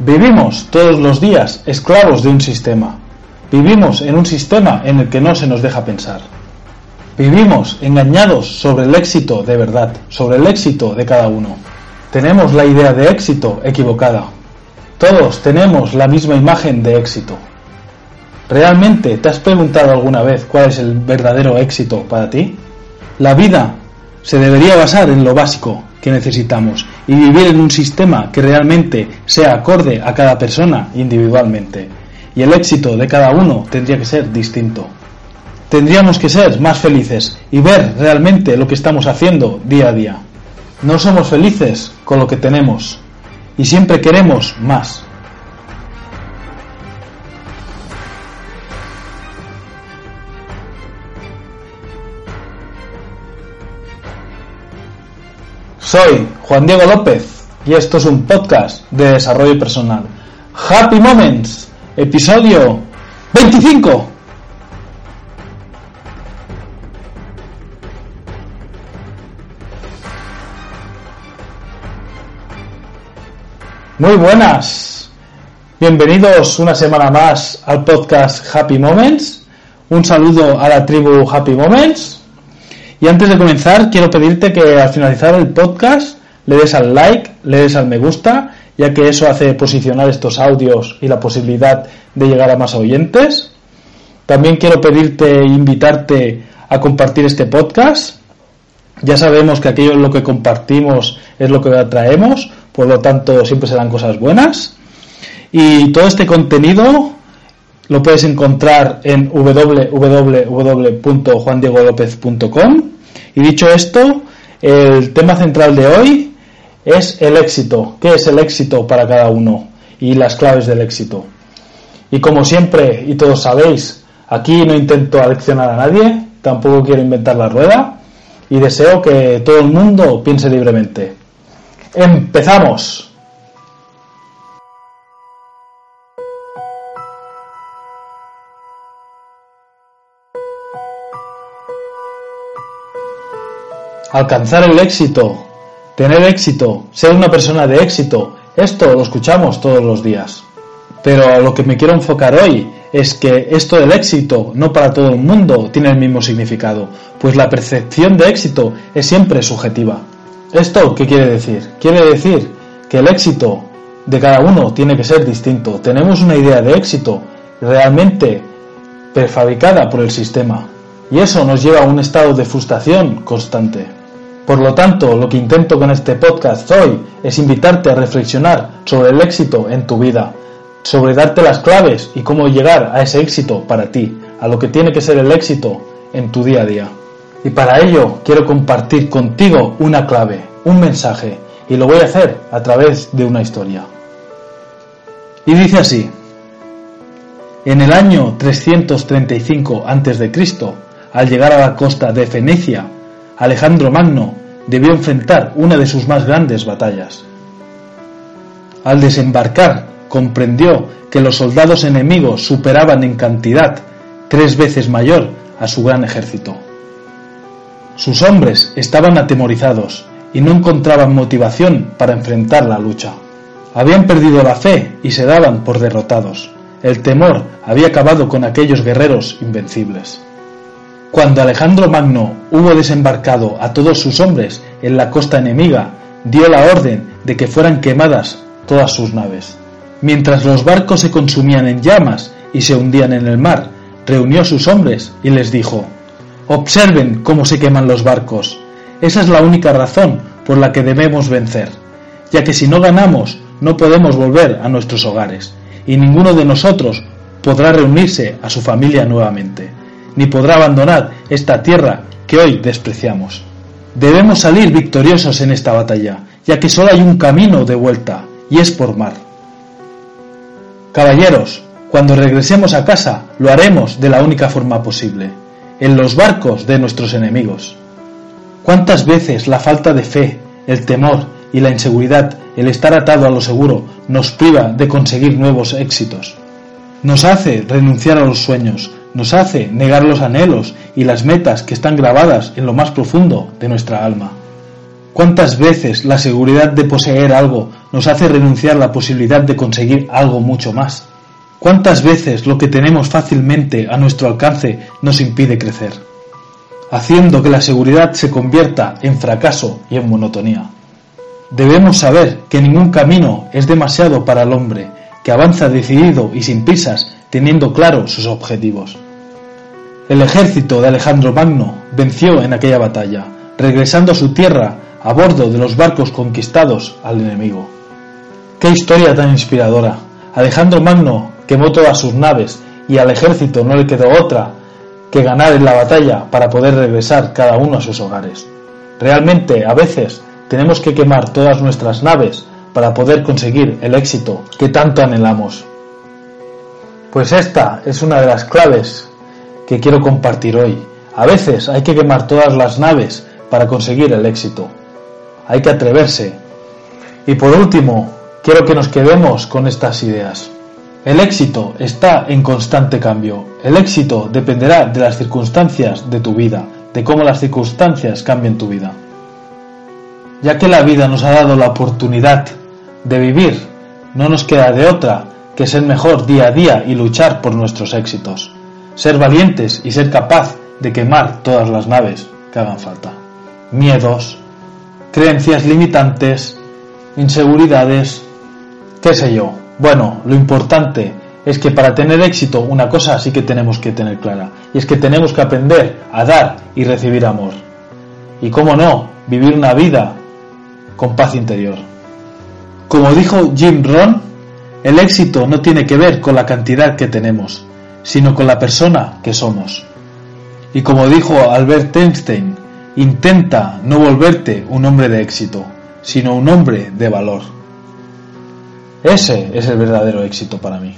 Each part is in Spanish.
Vivimos todos los días esclavos de un sistema. Vivimos en un sistema en el que no se nos deja pensar. Vivimos engañados sobre el éxito de verdad, sobre el éxito de cada uno. Tenemos la idea de éxito equivocada. Todos tenemos la misma imagen de éxito. ¿Realmente te has preguntado alguna vez cuál es el verdadero éxito para ti? La vida se debería basar en lo básico que necesitamos y vivir en un sistema que realmente sea acorde a cada persona individualmente. Y el éxito de cada uno tendría que ser distinto. Tendríamos que ser más felices y ver realmente lo que estamos haciendo día a día. No somos felices con lo que tenemos y siempre queremos más. Soy Juan Diego López y esto es un podcast de desarrollo personal. Happy Moments, episodio 25. Muy buenas. Bienvenidos una semana más al podcast Happy Moments. Un saludo a la tribu Happy Moments y antes de comenzar, quiero pedirte que al finalizar el podcast le des al like, le des al me gusta, ya que eso hace posicionar estos audios y la posibilidad de llegar a más oyentes. También quiero pedirte e invitarte a compartir este podcast. Ya sabemos que aquello es lo que compartimos es lo que atraemos, por lo tanto siempre serán cosas buenas. Y todo este contenido lo puedes encontrar en www.juandiegolopez.com. Y dicho esto, el tema central de hoy es el éxito. ¿Qué es el éxito para cada uno? Y las claves del éxito. Y como siempre, y todos sabéis, aquí no intento aleccionar a nadie, tampoco quiero inventar la rueda, y deseo que todo el mundo piense libremente. ¡Empezamos! Alcanzar el éxito, tener éxito, ser una persona de éxito, esto lo escuchamos todos los días. Pero lo que me quiero enfocar hoy es que esto del éxito no para todo el mundo tiene el mismo significado, pues la percepción de éxito es siempre subjetiva. ¿Esto qué quiere decir? Quiere decir que el éxito de cada uno tiene que ser distinto. Tenemos una idea de éxito realmente prefabricada por el sistema y eso nos lleva a un estado de frustración constante. Por lo tanto, lo que intento con este podcast hoy es invitarte a reflexionar sobre el éxito en tu vida, sobre darte las claves y cómo llegar a ese éxito para ti, a lo que tiene que ser el éxito en tu día a día. Y para ello quiero compartir contigo una clave, un mensaje, y lo voy a hacer a través de una historia. Y dice así, en el año 335 a.C., al llegar a la costa de Fenecia, Alejandro Magno debió enfrentar una de sus más grandes batallas. Al desembarcar, comprendió que los soldados enemigos superaban en cantidad tres veces mayor a su gran ejército. Sus hombres estaban atemorizados y no encontraban motivación para enfrentar la lucha. Habían perdido la fe y se daban por derrotados. El temor había acabado con aquellos guerreros invencibles. Cuando Alejandro Magno hubo desembarcado a todos sus hombres en la costa enemiga, dio la orden de que fueran quemadas todas sus naves. Mientras los barcos se consumían en llamas y se hundían en el mar, reunió a sus hombres y les dijo, Observen cómo se queman los barcos. Esa es la única razón por la que debemos vencer, ya que si no ganamos no podemos volver a nuestros hogares, y ninguno de nosotros podrá reunirse a su familia nuevamente ni podrá abandonar esta tierra que hoy despreciamos. Debemos salir victoriosos en esta batalla, ya que solo hay un camino de vuelta, y es por mar. Caballeros, cuando regresemos a casa, lo haremos de la única forma posible, en los barcos de nuestros enemigos. ¿Cuántas veces la falta de fe, el temor y la inseguridad, el estar atado a lo seguro, nos priva de conseguir nuevos éxitos? Nos hace renunciar a los sueños, nos hace negar los anhelos y las metas que están grabadas en lo más profundo de nuestra alma. ¿Cuántas veces la seguridad de poseer algo nos hace renunciar a la posibilidad de conseguir algo mucho más? ¿Cuántas veces lo que tenemos fácilmente a nuestro alcance nos impide crecer? Haciendo que la seguridad se convierta en fracaso y en monotonía. Debemos saber que ningún camino es demasiado para el hombre, que avanza decidido y sin prisas, teniendo claros sus objetivos. El ejército de Alejandro Magno venció en aquella batalla, regresando a su tierra a bordo de los barcos conquistados al enemigo. ¡Qué historia tan inspiradora! Alejandro Magno quemó todas sus naves y al ejército no le quedó otra que ganar en la batalla para poder regresar cada uno a sus hogares. Realmente, a veces, tenemos que quemar todas nuestras naves para poder conseguir el éxito que tanto anhelamos. Pues esta es una de las claves que quiero compartir hoy. A veces hay que quemar todas las naves para conseguir el éxito. Hay que atreverse. Y por último, quiero que nos quedemos con estas ideas. El éxito está en constante cambio. El éxito dependerá de las circunstancias de tu vida, de cómo las circunstancias cambien tu vida. Ya que la vida nos ha dado la oportunidad de vivir, no nos queda de otra que ser mejor día a día y luchar por nuestros éxitos. Ser valientes y ser capaz de quemar todas las naves que hagan falta. Miedos, creencias limitantes, inseguridades, qué sé yo, bueno, lo importante es que para tener éxito una cosa sí que tenemos que tener clara, y es que tenemos que aprender a dar y recibir amor. Y cómo no, vivir una vida con paz interior. Como dijo Jim Rohn, el éxito no tiene que ver con la cantidad que tenemos, sino con la persona que somos. Y como dijo Albert Einstein, intenta no volverte un hombre de éxito, sino un hombre de valor. Ese es el verdadero éxito para mí.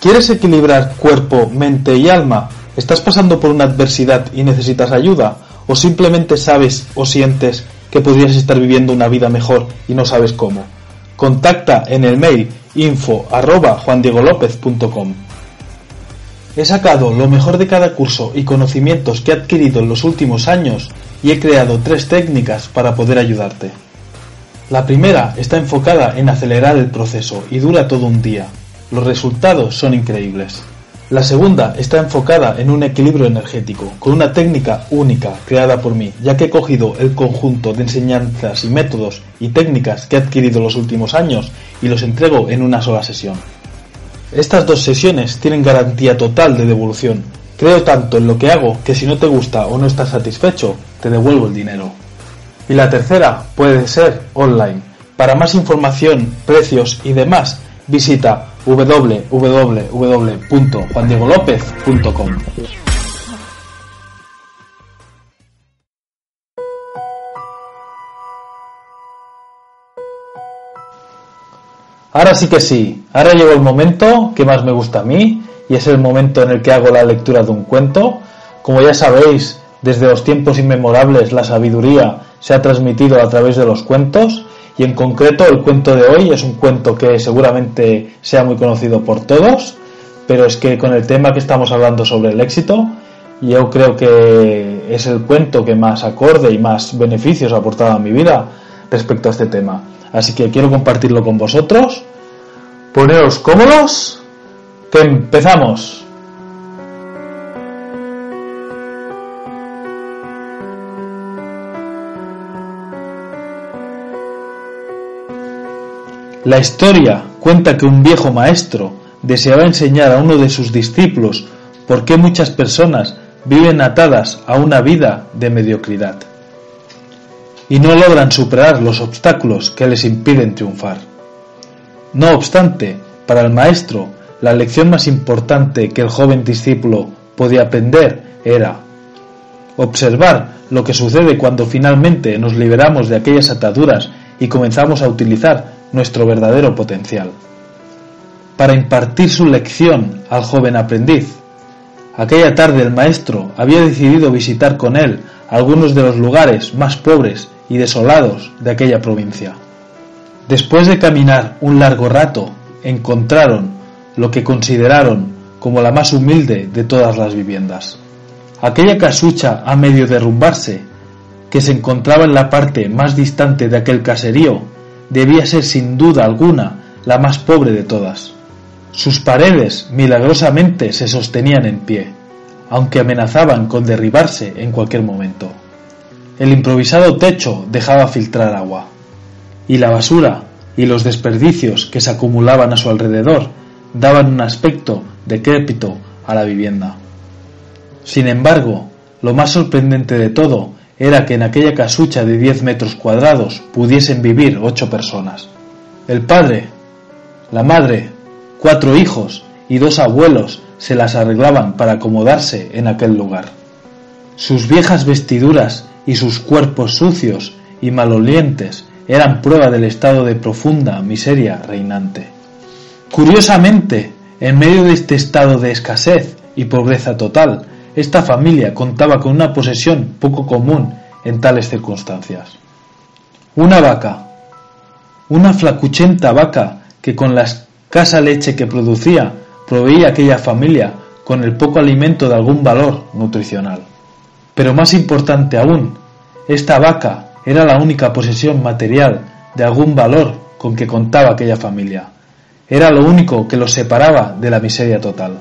¿Quieres equilibrar cuerpo, mente y alma? ¿Estás pasando por una adversidad y necesitas ayuda? ¿O simplemente sabes o sientes que podrías estar viviendo una vida mejor y no sabes cómo? Contacta en el mail info arroba He sacado lo mejor de cada curso y conocimientos que he adquirido en los últimos años y he creado tres técnicas para poder ayudarte. La primera está enfocada en acelerar el proceso y dura todo un día. Los resultados son increíbles. La segunda está enfocada en un equilibrio energético, con una técnica única creada por mí, ya que he cogido el conjunto de enseñanzas y métodos y técnicas que he adquirido los últimos años y los entrego en una sola sesión. Estas dos sesiones tienen garantía total de devolución. Creo tanto en lo que hago que si no te gusta o no estás satisfecho, te devuelvo el dinero. Y la tercera puede ser online. Para más información, precios y demás, visita www.juandiegolopez.com. Ahora sí que sí, ahora llegó el momento que más me gusta a mí y es el momento en el que hago la lectura de un cuento. Como ya sabéis, desde los tiempos inmemorables la sabiduría se ha transmitido a través de los cuentos y en concreto el cuento de hoy es un cuento que seguramente sea muy conocido por todos, pero es que con el tema que estamos hablando sobre el éxito, yo creo que es el cuento que más acorde y más beneficios ha aportado a mi vida respecto a este tema. Así que quiero compartirlo con vosotros. Poneos cómodos, que empezamos. La historia cuenta que un viejo maestro deseaba enseñar a uno de sus discípulos por qué muchas personas viven atadas a una vida de mediocridad y no logran superar los obstáculos que les impiden triunfar. No obstante, para el maestro, la lección más importante que el joven discípulo podía aprender era observar lo que sucede cuando finalmente nos liberamos de aquellas ataduras y comenzamos a utilizar nuestro verdadero potencial. Para impartir su lección al joven aprendiz, aquella tarde el maestro había decidido visitar con él algunos de los lugares más pobres y desolados de aquella provincia. Después de caminar un largo rato, encontraron lo que consideraron como la más humilde de todas las viviendas. Aquella casucha a medio derrumbarse, que se encontraba en la parte más distante de aquel caserío, debía ser sin duda alguna la más pobre de todas. Sus paredes milagrosamente se sostenían en pie, aunque amenazaban con derribarse en cualquier momento. El improvisado techo dejaba filtrar agua, y la basura y los desperdicios que se acumulaban a su alrededor daban un aspecto decrépito a la vivienda. Sin embargo, lo más sorprendente de todo era que en aquella casucha de diez metros cuadrados pudiesen vivir ocho personas. El padre, la madre, cuatro hijos y dos abuelos se las arreglaban para acomodarse en aquel lugar. Sus viejas vestiduras y sus cuerpos sucios y malolientes eran prueba del estado de profunda miseria reinante. Curiosamente, en medio de este estado de escasez y pobreza total, esta familia contaba con una posesión poco común en tales circunstancias. Una vaca, una flacuchenta vaca que con la escasa leche que producía proveía a aquella familia con el poco alimento de algún valor nutricional. Pero más importante aún, esta vaca era la única posesión material de algún valor con que contaba aquella familia. Era lo único que los separaba de la miseria total.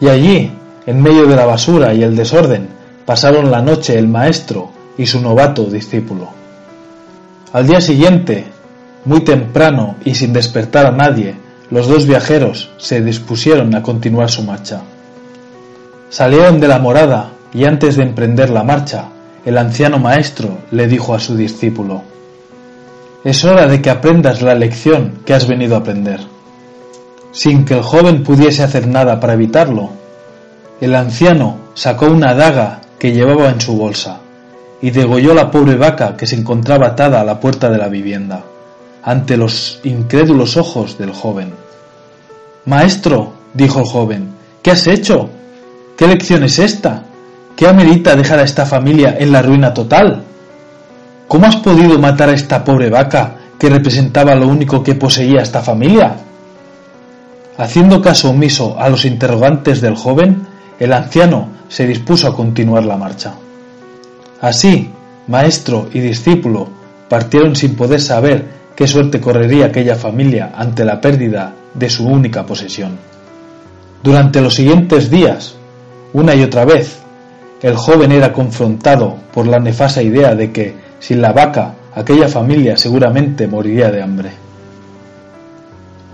Y allí, en medio de la basura y el desorden, pasaron la noche el maestro y su novato discípulo. Al día siguiente, muy temprano y sin despertar a nadie, los dos viajeros se dispusieron a continuar su marcha. Salieron de la morada y antes de emprender la marcha, el anciano maestro le dijo a su discípulo, Es hora de que aprendas la lección que has venido a aprender. Sin que el joven pudiese hacer nada para evitarlo, el anciano sacó una daga que llevaba en su bolsa y degolló la pobre vaca que se encontraba atada a la puerta de la vivienda, ante los incrédulos ojos del joven. Maestro, dijo el joven, ¿qué has hecho? ¿Qué lección es esta? ¿Qué amerita dejar a esta familia en la ruina total? ¿Cómo has podido matar a esta pobre vaca que representaba lo único que poseía esta familia? Haciendo caso omiso a los interrogantes del joven, el anciano se dispuso a continuar la marcha. Así, maestro y discípulo partieron sin poder saber qué suerte correría aquella familia ante la pérdida de su única posesión. Durante los siguientes días, una y otra vez, el joven era confrontado por la nefasta idea de que, sin la vaca, aquella familia seguramente moriría de hambre.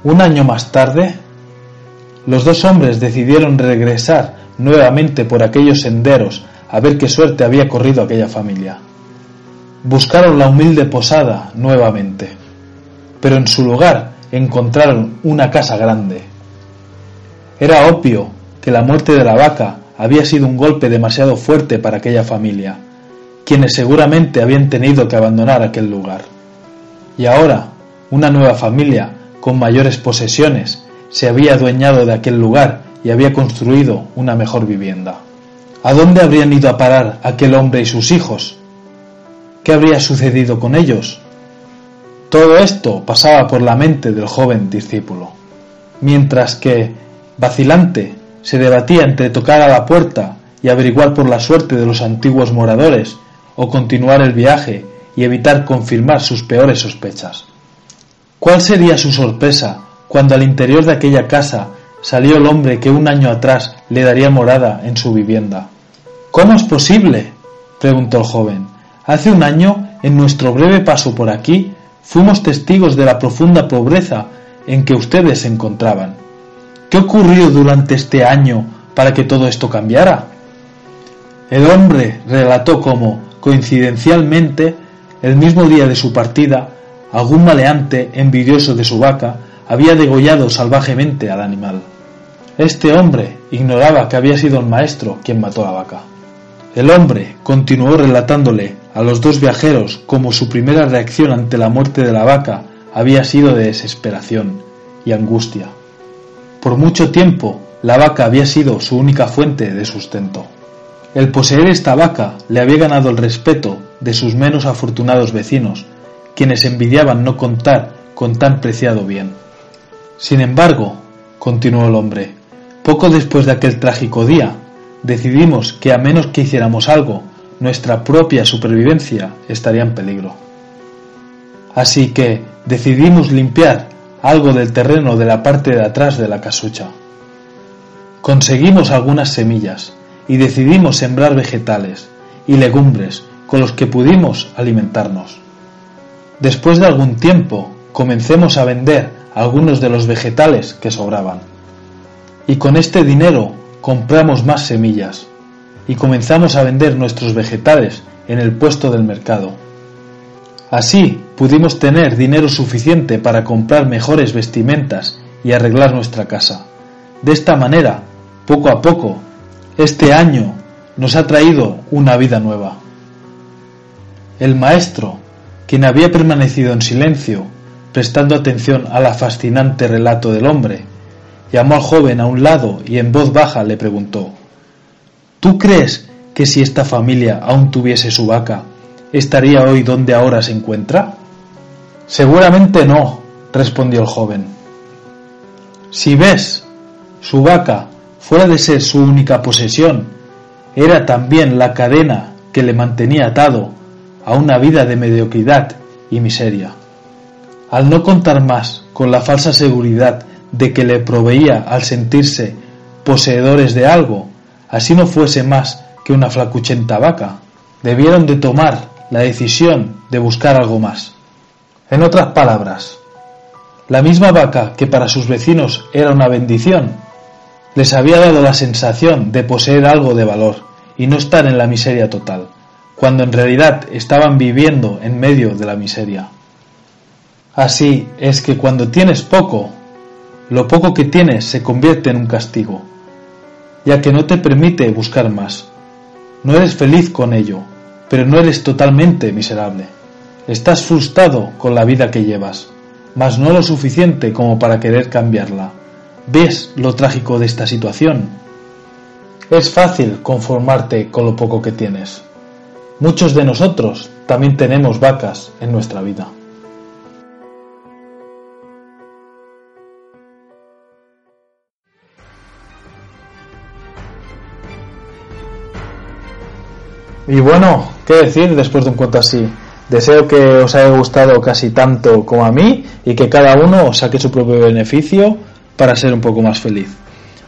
Un año más tarde, los dos hombres decidieron regresar nuevamente por aquellos senderos a ver qué suerte había corrido aquella familia. Buscaron la humilde posada nuevamente, pero en su lugar encontraron una casa grande. Era obvio que la muerte de la vaca había sido un golpe demasiado fuerte para aquella familia, quienes seguramente habían tenido que abandonar aquel lugar. Y ahora, una nueva familia, con mayores posesiones, se había adueñado de aquel lugar y había construido una mejor vivienda. ¿A dónde habrían ido a parar aquel hombre y sus hijos? ¿Qué habría sucedido con ellos? Todo esto pasaba por la mente del joven discípulo, mientras que, vacilante, se debatía entre tocar a la puerta y averiguar por la suerte de los antiguos moradores, o continuar el viaje y evitar confirmar sus peores sospechas. ¿Cuál sería su sorpresa cuando al interior de aquella casa salió el hombre que un año atrás le daría morada en su vivienda? ¿Cómo es posible? preguntó el joven. Hace un año, en nuestro breve paso por aquí, fuimos testigos de la profunda pobreza en que ustedes se encontraban. ¿Qué ocurrió durante este año para que todo esto cambiara? El hombre relató cómo, coincidencialmente, el mismo día de su partida, algún maleante, envidioso de su vaca, había degollado salvajemente al animal. Este hombre ignoraba que había sido el maestro quien mató a la vaca. El hombre continuó relatándole a los dos viajeros cómo su primera reacción ante la muerte de la vaca había sido de desesperación y angustia. Por mucho tiempo, la vaca había sido su única fuente de sustento. El poseer esta vaca le había ganado el respeto de sus menos afortunados vecinos, quienes envidiaban no contar con tan preciado bien. Sin embargo, continuó el hombre, poco después de aquel trágico día, decidimos que a menos que hiciéramos algo, nuestra propia supervivencia estaría en peligro. Así que decidimos limpiar algo del terreno de la parte de atrás de la casucha. Conseguimos algunas semillas y decidimos sembrar vegetales y legumbres con los que pudimos alimentarnos. Después de algún tiempo, comencemos a vender algunos de los vegetales que sobraban. Y con este dinero compramos más semillas y comenzamos a vender nuestros vegetales en el puesto del mercado. Así pudimos tener dinero suficiente para comprar mejores vestimentas y arreglar nuestra casa. De esta manera, poco a poco, este año nos ha traído una vida nueva. El maestro, quien había permanecido en silencio, prestando atención a la fascinante relato del hombre, llamó al joven a un lado y en voz baja le preguntó ¿Tú crees que si esta familia aún tuviese su vaca, estaría hoy donde ahora se encuentra? Seguramente no, respondió el joven. Si ves, su vaca, fuera de ser su única posesión, era también la cadena que le mantenía atado a una vida de mediocridad y miseria. Al no contar más con la falsa seguridad de que le proveía al sentirse poseedores de algo, así no fuese más que una flacuchenta vaca, debieron de tomar la decisión de buscar algo más. En otras palabras, la misma vaca que para sus vecinos era una bendición, les había dado la sensación de poseer algo de valor y no estar en la miseria total, cuando en realidad estaban viviendo en medio de la miseria. Así es que cuando tienes poco, lo poco que tienes se convierte en un castigo, ya que no te permite buscar más. No eres feliz con ello, pero no eres totalmente miserable. Estás frustrado con la vida que llevas, mas no lo suficiente como para querer cambiarla. ¿Ves lo trágico de esta situación? Es fácil conformarte con lo poco que tienes. Muchos de nosotros también tenemos vacas en nuestra vida. Y bueno, ¿qué decir después de un cuento así? Deseo que os haya gustado casi tanto como a mí y que cada uno saque su propio beneficio para ser un poco más feliz.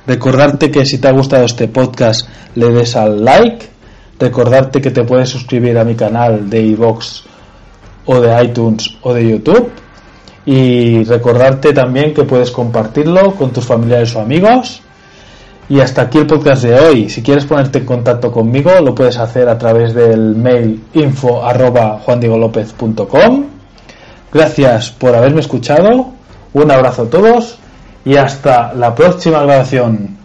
Recordarte que si te ha gustado este podcast le des al like. Recordarte que te puedes suscribir a mi canal de iVoox o de iTunes o de YouTube. Y recordarte también que puedes compartirlo con tus familiares o amigos y hasta aquí el podcast de hoy. Si quieres ponerte en contacto conmigo, lo puedes hacer a través del mail info arroba Gracias por haberme escuchado. Un abrazo a todos y hasta la próxima grabación.